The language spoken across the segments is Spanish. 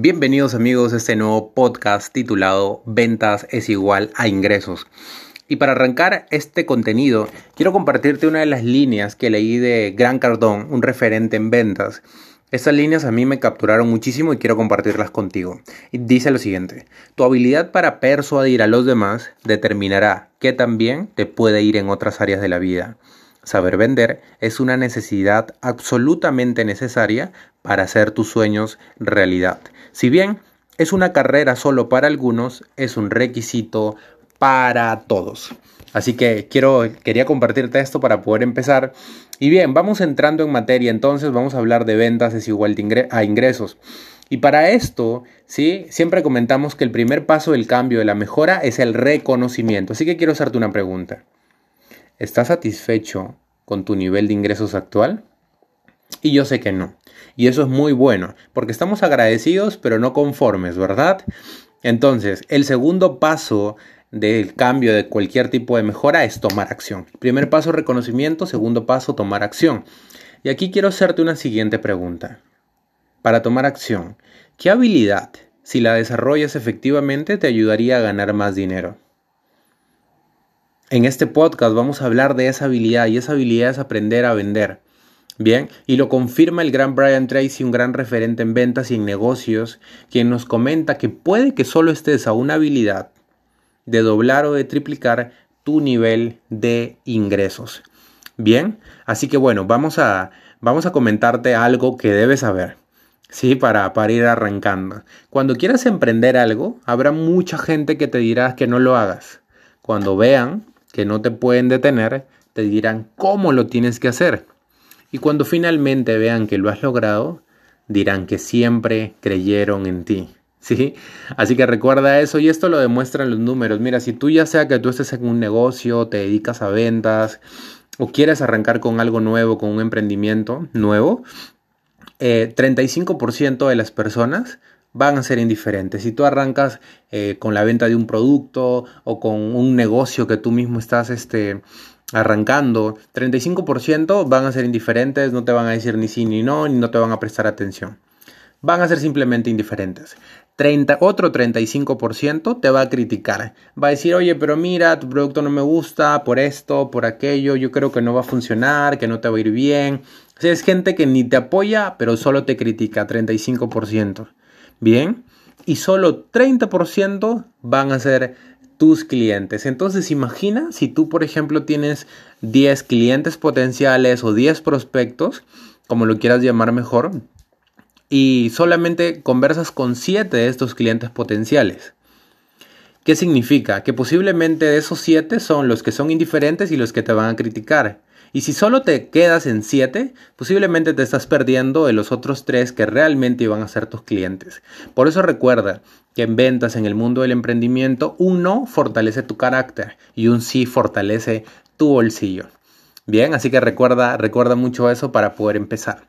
Bienvenidos amigos a este nuevo podcast titulado Ventas es igual a ingresos. Y para arrancar este contenido, quiero compartirte una de las líneas que leí de Gran Cardón, un referente en ventas. Estas líneas a mí me capturaron muchísimo y quiero compartirlas contigo. Dice lo siguiente, tu habilidad para persuadir a los demás determinará qué también te puede ir en otras áreas de la vida. Saber vender es una necesidad absolutamente necesaria para hacer tus sueños realidad. Si bien es una carrera solo para algunos, es un requisito para todos. Así que quiero, quería compartirte esto para poder empezar. Y bien, vamos entrando en materia, entonces vamos a hablar de ventas es a ingresos. Y para esto, ¿sí? Siempre comentamos que el primer paso del cambio, de la mejora, es el reconocimiento. Así que quiero hacerte una pregunta. ¿Estás satisfecho con tu nivel de ingresos actual? Y yo sé que no. Y eso es muy bueno, porque estamos agradecidos pero no conformes, ¿verdad? Entonces, el segundo paso del cambio de cualquier tipo de mejora es tomar acción. Primer paso, reconocimiento. Segundo paso, tomar acción. Y aquí quiero hacerte una siguiente pregunta. Para tomar acción, ¿qué habilidad, si la desarrollas efectivamente, te ayudaría a ganar más dinero? En este podcast vamos a hablar de esa habilidad y esa habilidad es aprender a vender. Bien, y lo confirma el gran Brian Tracy, un gran referente en ventas y en negocios, quien nos comenta que puede que solo estés a una habilidad de doblar o de triplicar tu nivel de ingresos. Bien, así que bueno, vamos a, vamos a comentarte algo que debes saber. Sí, para, para ir arrancando. Cuando quieras emprender algo, habrá mucha gente que te dirá que no lo hagas. Cuando vean que no te pueden detener, te dirán cómo lo tienes que hacer. Y cuando finalmente vean que lo has logrado, dirán que siempre creyeron en ti. ¿Sí? Así que recuerda eso y esto lo demuestran los números. Mira, si tú ya sea que tú estés en un negocio, te dedicas a ventas o quieres arrancar con algo nuevo, con un emprendimiento nuevo, 35% eh, de las personas van a ser indiferentes. Si tú arrancas eh, con la venta de un producto o con un negocio que tú mismo estás este, arrancando, 35% van a ser indiferentes, no te van a decir ni sí ni no, ni no te van a prestar atención. Van a ser simplemente indiferentes. 30, otro 35% te va a criticar. Va a decir, oye, pero mira, tu producto no me gusta por esto, por aquello, yo creo que no va a funcionar, que no te va a ir bien. O sea, es gente que ni te apoya, pero solo te critica, 35%. Bien, y solo 30% van a ser tus clientes. Entonces imagina si tú, por ejemplo, tienes 10 clientes potenciales o 10 prospectos, como lo quieras llamar mejor, y solamente conversas con 7 de estos clientes potenciales. ¿Qué significa? Que posiblemente de esos 7 son los que son indiferentes y los que te van a criticar. Y si solo te quedas en 7, posiblemente te estás perdiendo de los otros 3 que realmente iban a ser tus clientes. Por eso recuerda que en ventas, en el mundo del emprendimiento, un no fortalece tu carácter y un sí fortalece tu bolsillo. Bien, así que recuerda, recuerda mucho eso para poder empezar.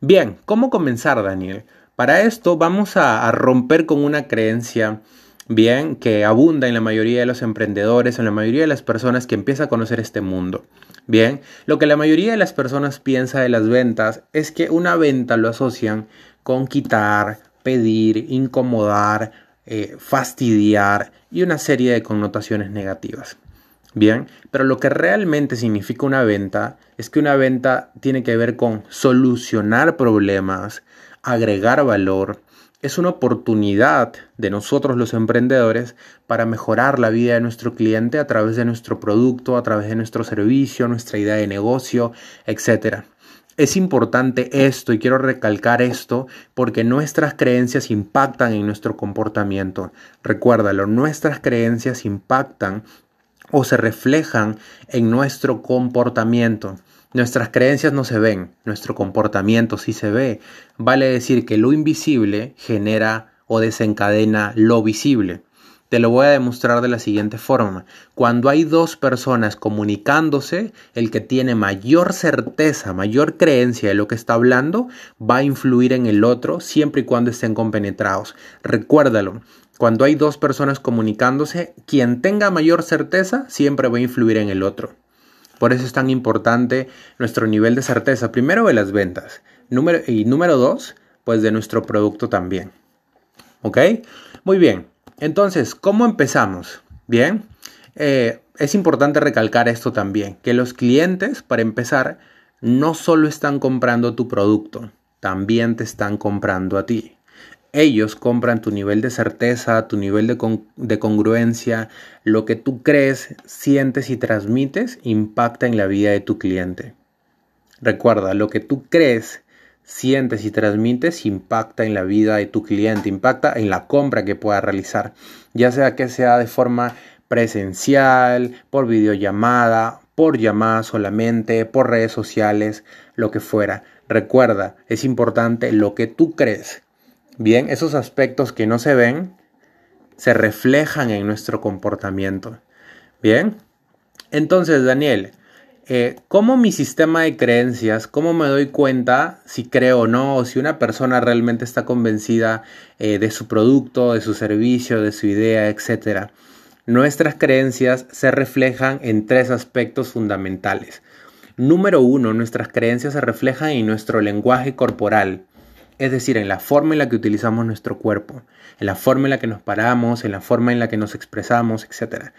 Bien, ¿cómo comenzar, Daniel? Para esto vamos a, a romper con una creencia bien, que abunda en la mayoría de los emprendedores, en la mayoría de las personas que empiezan a conocer este mundo. Bien, lo que la mayoría de las personas piensa de las ventas es que una venta lo asocian con quitar, pedir, incomodar, eh, fastidiar y una serie de connotaciones negativas. Bien, pero lo que realmente significa una venta es que una venta tiene que ver con solucionar problemas, agregar valor, es una oportunidad de nosotros los emprendedores para mejorar la vida de nuestro cliente a través de nuestro producto, a través de nuestro servicio, nuestra idea de negocio, etc. Es importante esto y quiero recalcar esto porque nuestras creencias impactan en nuestro comportamiento. Recuérdalo, nuestras creencias impactan o se reflejan en nuestro comportamiento. Nuestras creencias no se ven, nuestro comportamiento sí se ve. Vale decir que lo invisible genera o desencadena lo visible. Te lo voy a demostrar de la siguiente forma. Cuando hay dos personas comunicándose, el que tiene mayor certeza, mayor creencia de lo que está hablando, va a influir en el otro siempre y cuando estén compenetrados. Recuérdalo, cuando hay dos personas comunicándose, quien tenga mayor certeza siempre va a influir en el otro. Por eso es tan importante nuestro nivel de certeza, primero de las ventas número, y número dos, pues de nuestro producto también. ¿Ok? Muy bien. Entonces, ¿cómo empezamos? Bien. Eh, es importante recalcar esto también, que los clientes, para empezar, no solo están comprando tu producto, también te están comprando a ti. Ellos compran tu nivel de certeza, tu nivel de, congruencia, lo que tú crees, sientes y transmites impacta en la vida de tu cliente. Recuerda, lo que tú crees, sientes y transmites impacta en la vida de tu cliente, impacta en la compra que pueda realizar, ya sea que sea de forma presencial, por videollamada, por llamada solamente, por redes sociales, lo que fuera. Recuerda, es importante lo que tú crees. Bien, esos aspectos que no se ven se reflejan en nuestro comportamiento. Bien, entonces Daniel, eh, ¿cómo mi sistema de creencias, cómo me doy cuenta si creo o no, o si una persona realmente está convencida eh, de su producto, de su servicio, de su idea, etcétera? Nuestras creencias se reflejan en tres aspectos fundamentales. Número uno, nuestras creencias se reflejan en nuestro lenguaje corporal, es decir, en la forma en la que utilizamos nuestro cuerpo, en la forma en la que nos paramos, en la forma en la que nos expresamos, etc.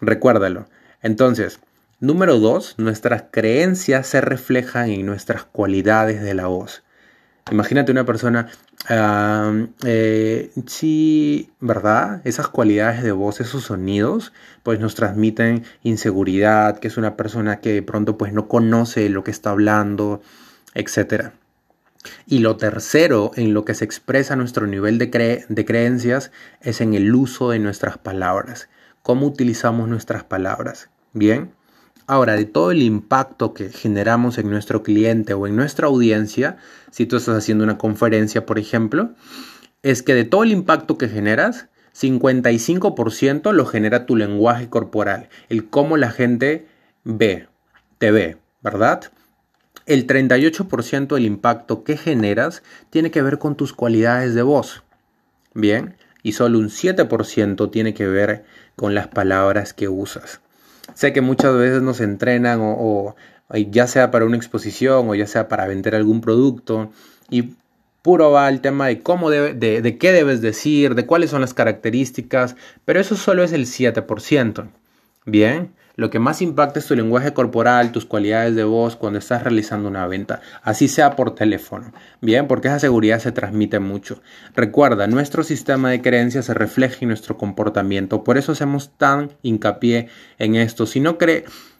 Recuérdalo. Entonces, número dos, nuestras creencias se reflejan en nuestras cualidades de la voz. Imagínate una persona, eh, sí, ¿verdad? Esas cualidades de voz, esos sonidos, pues nos transmiten inseguridad, que es una persona que de pronto pues no conoce lo que está hablando, etc. Y lo tercero en lo que se expresa nuestro nivel de, de creencias es en el uso de nuestras palabras, cómo utilizamos nuestras palabras. Bien. Ahora, de todo el impacto que generamos en nuestro cliente o en nuestra audiencia, si tú estás haciendo una conferencia, por ejemplo, es que de todo el impacto que generas, 55% lo genera tu lenguaje corporal, el cómo la gente ve, te ve, ¿verdad? El 38% del impacto que generas tiene que ver con tus cualidades de voz. Bien, y solo un 7% tiene que ver con las palabras que usas. Sé que muchas veces nos entrenan o, ya sea para una exposición o ya sea para vender algún producto y puro va el tema de cómo de, de qué debes decir, de cuáles son las características, pero eso solo es el 7%. Bien, lo que más impacta es tu lenguaje corporal, tus cualidades de voz cuando estás realizando una venta, así sea por teléfono. Bien, porque esa seguridad se transmite mucho. Recuerda, nuestro sistema de creencias se refleja en nuestro comportamiento, por eso hacemos tan hincapié en esto. Si no,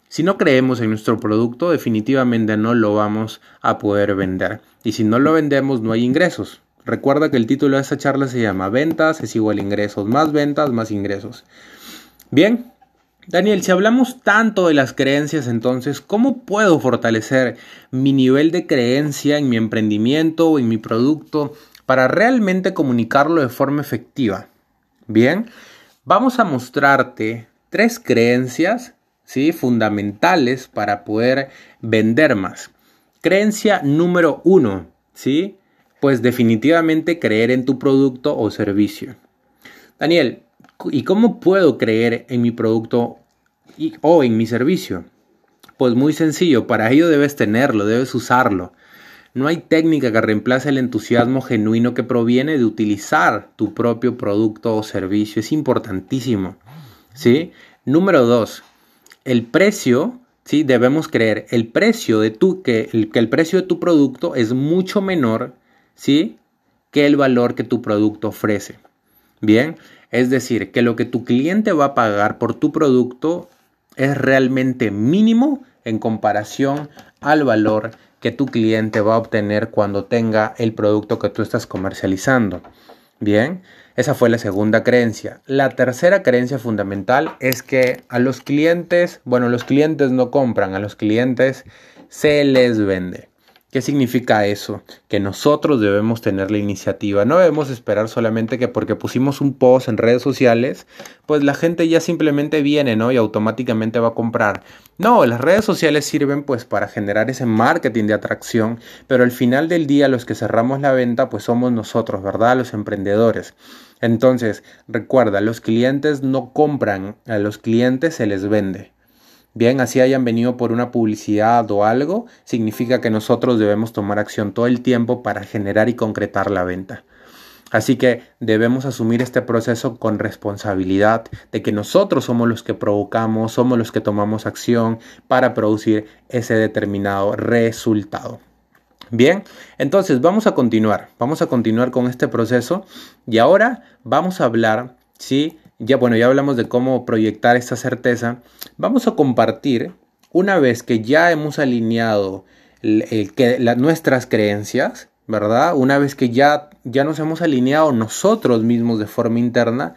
si no creemos en nuestro producto, definitivamente no lo vamos a poder vender. Y si no lo vendemos, no hay ingresos. Recuerda que el título de esta charla se llama Ventas es igual a ingresos, más ventas, más ingresos. Bien, Daniel, si hablamos tanto de las creencias, entonces, ¿cómo puedo fortalecer mi nivel de creencia en mi emprendimiento o en mi producto para realmente comunicarlo de forma efectiva? Bien, vamos a mostrarte tres creencias ¿sí? fundamentales para poder vender más. Creencia número uno, ¿sí? Pues definitivamente creer en tu producto o servicio. Daniel, ¿Y cómo puedo creer en mi producto o en mi servicio? Pues muy sencillo, para ello debes tenerlo, debes usarlo. No hay técnica que reemplace el entusiasmo genuino que proviene de utilizar tu propio producto o servicio. Es importantísimo. ¿sí? Número dos, el precio, ¿sí? debemos creer, el precio de tu, que, el, que el precio de tu producto es mucho menor ¿sí? que el valor que tu producto ofrece. Bien, es decir, que lo que tu cliente va a pagar por tu producto es realmente mínimo en comparación al valor que tu cliente va a obtener cuando tenga el producto que tú estás comercializando. Bien, esa fue la segunda creencia. La tercera creencia fundamental es que a los clientes, bueno, los clientes no compran, a los clientes se les vende. ¿Qué significa eso? Que nosotros debemos tener la iniciativa. No debemos esperar solamente que porque pusimos un post en redes sociales, pues la gente ya simplemente viene, ¿no? Y automáticamente va a comprar. No, las redes sociales sirven pues para generar ese marketing de atracción, pero al final del día los que cerramos la venta pues somos nosotros, ¿verdad? Los emprendedores. Entonces, recuerda, los clientes no compran, a los clientes se les vende bien así hayan venido por una publicidad o algo, significa que nosotros debemos tomar acción todo el tiempo para generar y concretar la venta. Así que debemos asumir este proceso con responsabilidad de que nosotros somos los que provocamos, somos los que tomamos acción para producir ese determinado resultado. Bien, entonces vamos a continuar, vamos a continuar con este proceso y ahora vamos a hablar, ¿sí? Ya bueno, ya hablamos de cómo proyectar esta certeza, vamos a compartir una vez que ya hemos alineado nuestras creencias, ¿verdad? Una vez que ya, ya nos hemos alineado nosotros mismos de forma interna,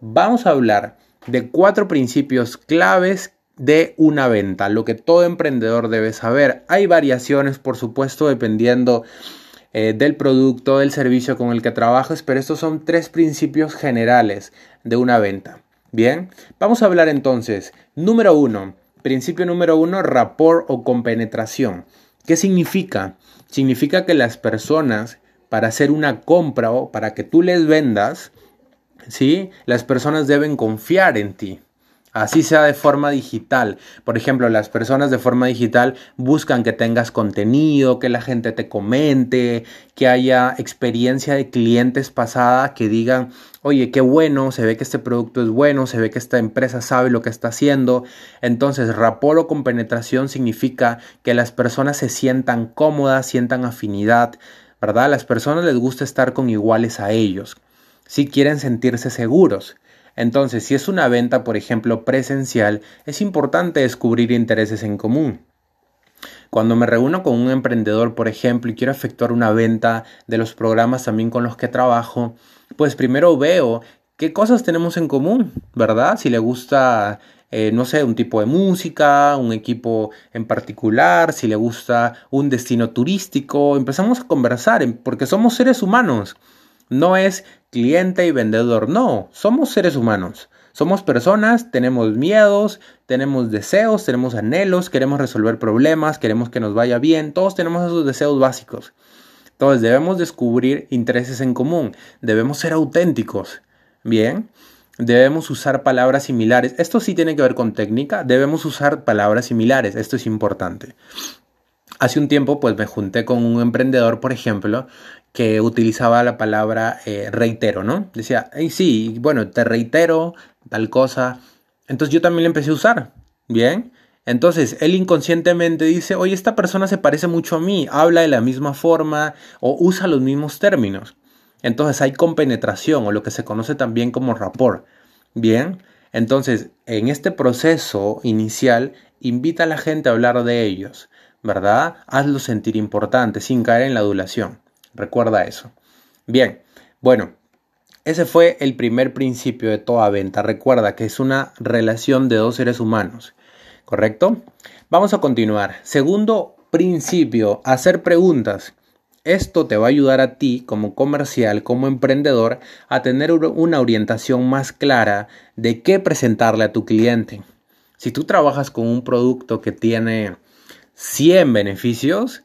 vamos a hablar de cuatro principios claves de una venta, lo que todo emprendedor debe saber. Hay variaciones, por supuesto, dependiendo eh, del producto, del servicio con el que trabajas, pero estos son tres principios generales de una venta. Bien, vamos a hablar entonces, número uno, principio número uno, rapport o compenetración. ¿Qué significa? Significa que las personas, para hacer una compra o para que tú les vendas, ¿sí? Las personas deben confiar en ti. Así sea de forma digital. Por ejemplo, las personas de forma digital buscan que tengas contenido, que la gente te comente, que haya experiencia de clientes pasada que digan, oye, qué bueno, se ve que este producto es bueno, se ve que esta empresa sabe lo que está haciendo. Entonces, raporo con penetración significa que las personas se sientan cómodas, sientan afinidad, ¿verdad? A las personas les gusta estar con iguales a ellos. Si quieren sentirse seguros. Entonces, si es una venta, por ejemplo, presencial, es importante descubrir intereses en común. Cuando me reúno con un emprendedor, por ejemplo, y quiero efectuar una venta de los programas también con los que trabajo, pues primero veo qué cosas tenemos en común, ¿verdad? Si le gusta, eh, no sé, un tipo de música, un equipo en particular, si le gusta un destino turístico, empezamos a conversar, porque somos seres humanos. No es cliente y vendedor, no, somos seres humanos. Somos personas, tenemos miedos, tenemos deseos, tenemos anhelos, queremos resolver problemas, queremos que nos vaya bien, todos tenemos esos deseos básicos. Entonces debemos descubrir intereses en común, debemos ser auténticos, ¿bien? Debemos usar palabras similares. Esto sí tiene que ver con técnica, debemos usar palabras similares, esto es importante. Hace un tiempo pues me junté con un emprendedor, por ejemplo, que utilizaba la palabra eh, reitero, ¿no? Decía, hey, sí, bueno, te reitero tal cosa. Entonces yo también le empecé a usar, ¿bien? Entonces él inconscientemente dice, oye, esta persona se parece mucho a mí, habla de la misma forma o usa los mismos términos. Entonces hay compenetración o lo que se conoce también como rapport, ¿bien? Entonces, en este proceso inicial, invita a la gente a hablar de ellos, ¿verdad? Hazlo sentir importante sin caer en la adulación. Recuerda eso. Bien, bueno, ese fue el primer principio de toda venta. Recuerda que es una relación de dos seres humanos. ¿Correcto? Vamos a continuar. Segundo principio, hacer preguntas. Esto te va a ayudar a ti como comercial, como emprendedor, a tener una orientación más clara de qué presentarle a tu cliente. Si tú trabajas con un producto que tiene 100 beneficios,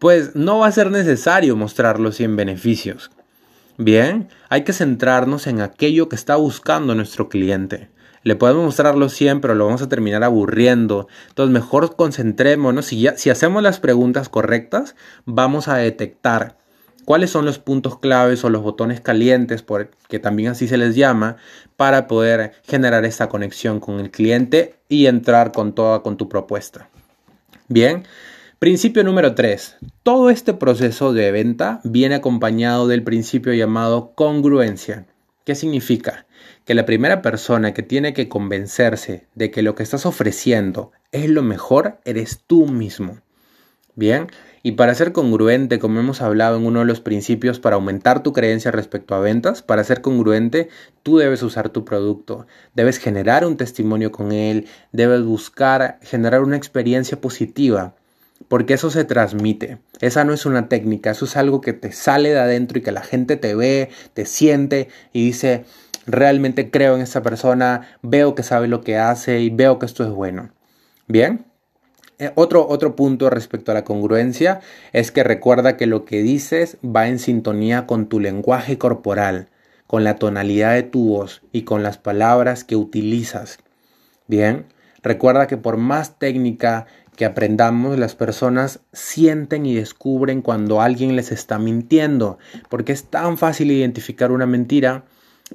pues no va a ser necesario mostrar los 100 beneficios. Bien, hay que centrarnos en aquello que está buscando nuestro cliente. Le podemos mostrar los 100, pero lo vamos a terminar aburriendo. Entonces, mejor concentrémonos. Si, si hacemos las preguntas correctas, vamos a detectar cuáles son los puntos claves o los botones calientes, que también así se les llama, para poder generar esta conexión con el cliente y entrar con toda con tu propuesta. Bien, Principio número 3. Todo este proceso de venta viene acompañado del principio llamado congruencia. ¿Qué significa? Que la primera persona que tiene que convencerse de que lo que estás ofreciendo es lo mejor eres tú mismo. Bien, y para ser congruente, como hemos hablado en uno de los principios para aumentar tu creencia respecto a ventas, para ser congruente, tú debes usar tu producto, debes generar un testimonio con él, debes buscar generar una experiencia positiva porque eso se transmite. Esa no es una técnica, eso es algo que te sale de adentro y que la gente te ve, te siente y dice, realmente creo en esta persona, veo que sabe lo que hace y veo que esto es bueno. Bien. Eh, otro, otro punto respecto a la congruencia es que recuerda que lo que dices va en sintonía con tu lenguaje corporal, con la tonalidad de tu voz y con las palabras que utilizas. Bien, recuerda que por más técnica que aprendamos, las personas sienten y descubren cuando alguien les está mintiendo, porque es tan fácil identificar una mentira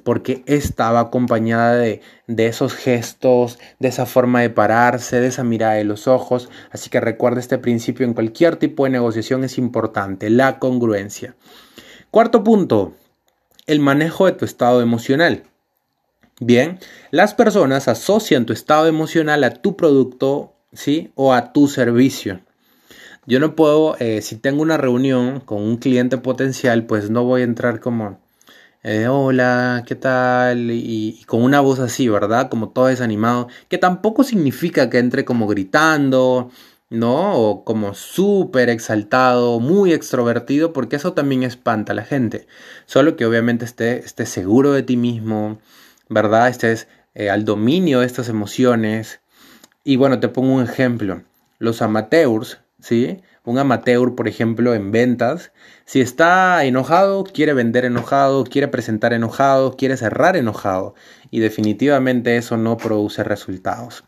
porque estaba acompañada de, de, esos gestos, de esa forma de pararse, de esa mirada de los ojos. Así que recuerda este principio en cualquier tipo de negociación es importante, la congruencia. Cuarto punto, el manejo de tu estado emocional. Bien, las personas asocian tu estado emocional a tu producto, ¿sí? O a tu servicio. Yo no puedo, eh, si tengo una reunión con un cliente potencial, pues no voy a entrar como, eh, hola, ¿qué tal? Y, con una voz así, ¿verdad? Como todo desanimado, que tampoco significa que entre como gritando, ¿no? O como súper exaltado, muy extrovertido, porque eso también espanta a la gente. Solo que obviamente estés esté seguro de ti mismo, ¿verdad? Estés eh, al dominio de estas emociones. Y bueno, te pongo un ejemplo. Los amateurs, ¿sí? Un amateur, por ejemplo, en ventas, si está enojado, quiere vender enojado, quiere presentar enojado, quiere cerrar enojado. Y definitivamente eso no produce resultados.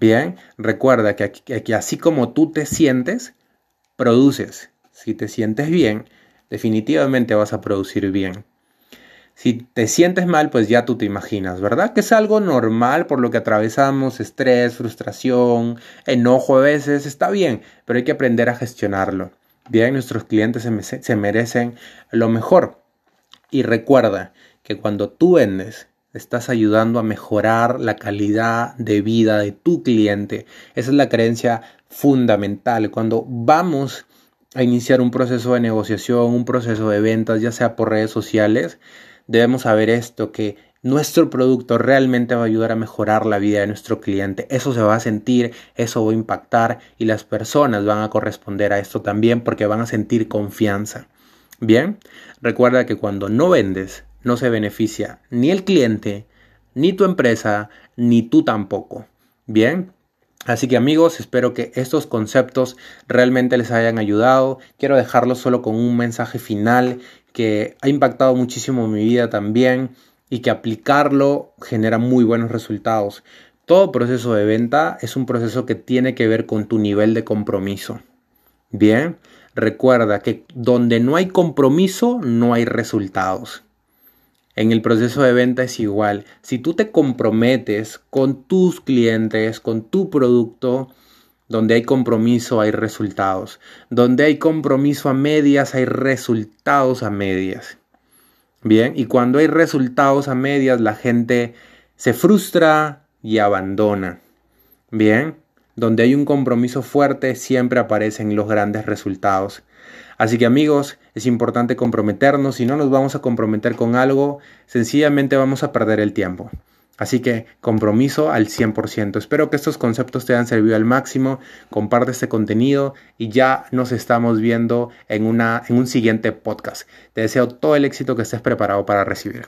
Bien, recuerda que, que así como tú te sientes, produces. Si te sientes bien, definitivamente vas a producir bien. Si te sientes mal, pues ya tú te imaginas, ¿verdad? Que es algo normal por lo que atravesamos, estrés, frustración, enojo a veces, está bien, pero hay que aprender a gestionarlo. Bien, nuestros clientes se, se merecen lo mejor. Y recuerda que cuando tú vendes, estás ayudando a mejorar la calidad de vida de tu cliente. Esa es la creencia fundamental. Cuando vamos a iniciar un proceso de negociación, un proceso de ventas, ya sea por redes sociales, debemos saber esto, que nuestro producto realmente va a ayudar a mejorar la vida de nuestro cliente. Eso se va a sentir, eso va a impactar y las personas van a corresponder a esto también porque van a sentir confianza. Bien, recuerda que cuando no vendes, no se beneficia ni el cliente, ni tu empresa, ni tú tampoco. Bien, Así que amigos, espero que estos conceptos realmente les hayan ayudado. Quiero dejarlos solo con un mensaje final que ha impactado muchísimo mi vida también y que aplicarlo genera muy buenos resultados. Todo proceso de venta es un proceso que tiene que ver con tu nivel de compromiso. Bien, recuerda que donde no hay compromiso no hay resultados. En el proceso de venta es igual. Si tú te comprometes con tus clientes, con tu producto, donde hay compromiso hay resultados. Donde hay compromiso a medias hay resultados a medias. Bien, y cuando hay resultados a medias la gente se frustra y abandona. Bien, donde hay un compromiso fuerte siempre aparecen los grandes resultados. Así que amigos, es importante comprometernos. Si no nos vamos a comprometer con algo, sencillamente vamos a perder el tiempo. Así que compromiso al 100%. Espero que estos conceptos te hayan servido al máximo. Comparte este contenido y ya nos estamos viendo en, una, en un siguiente podcast. Te deseo todo el éxito que estés preparado para recibir.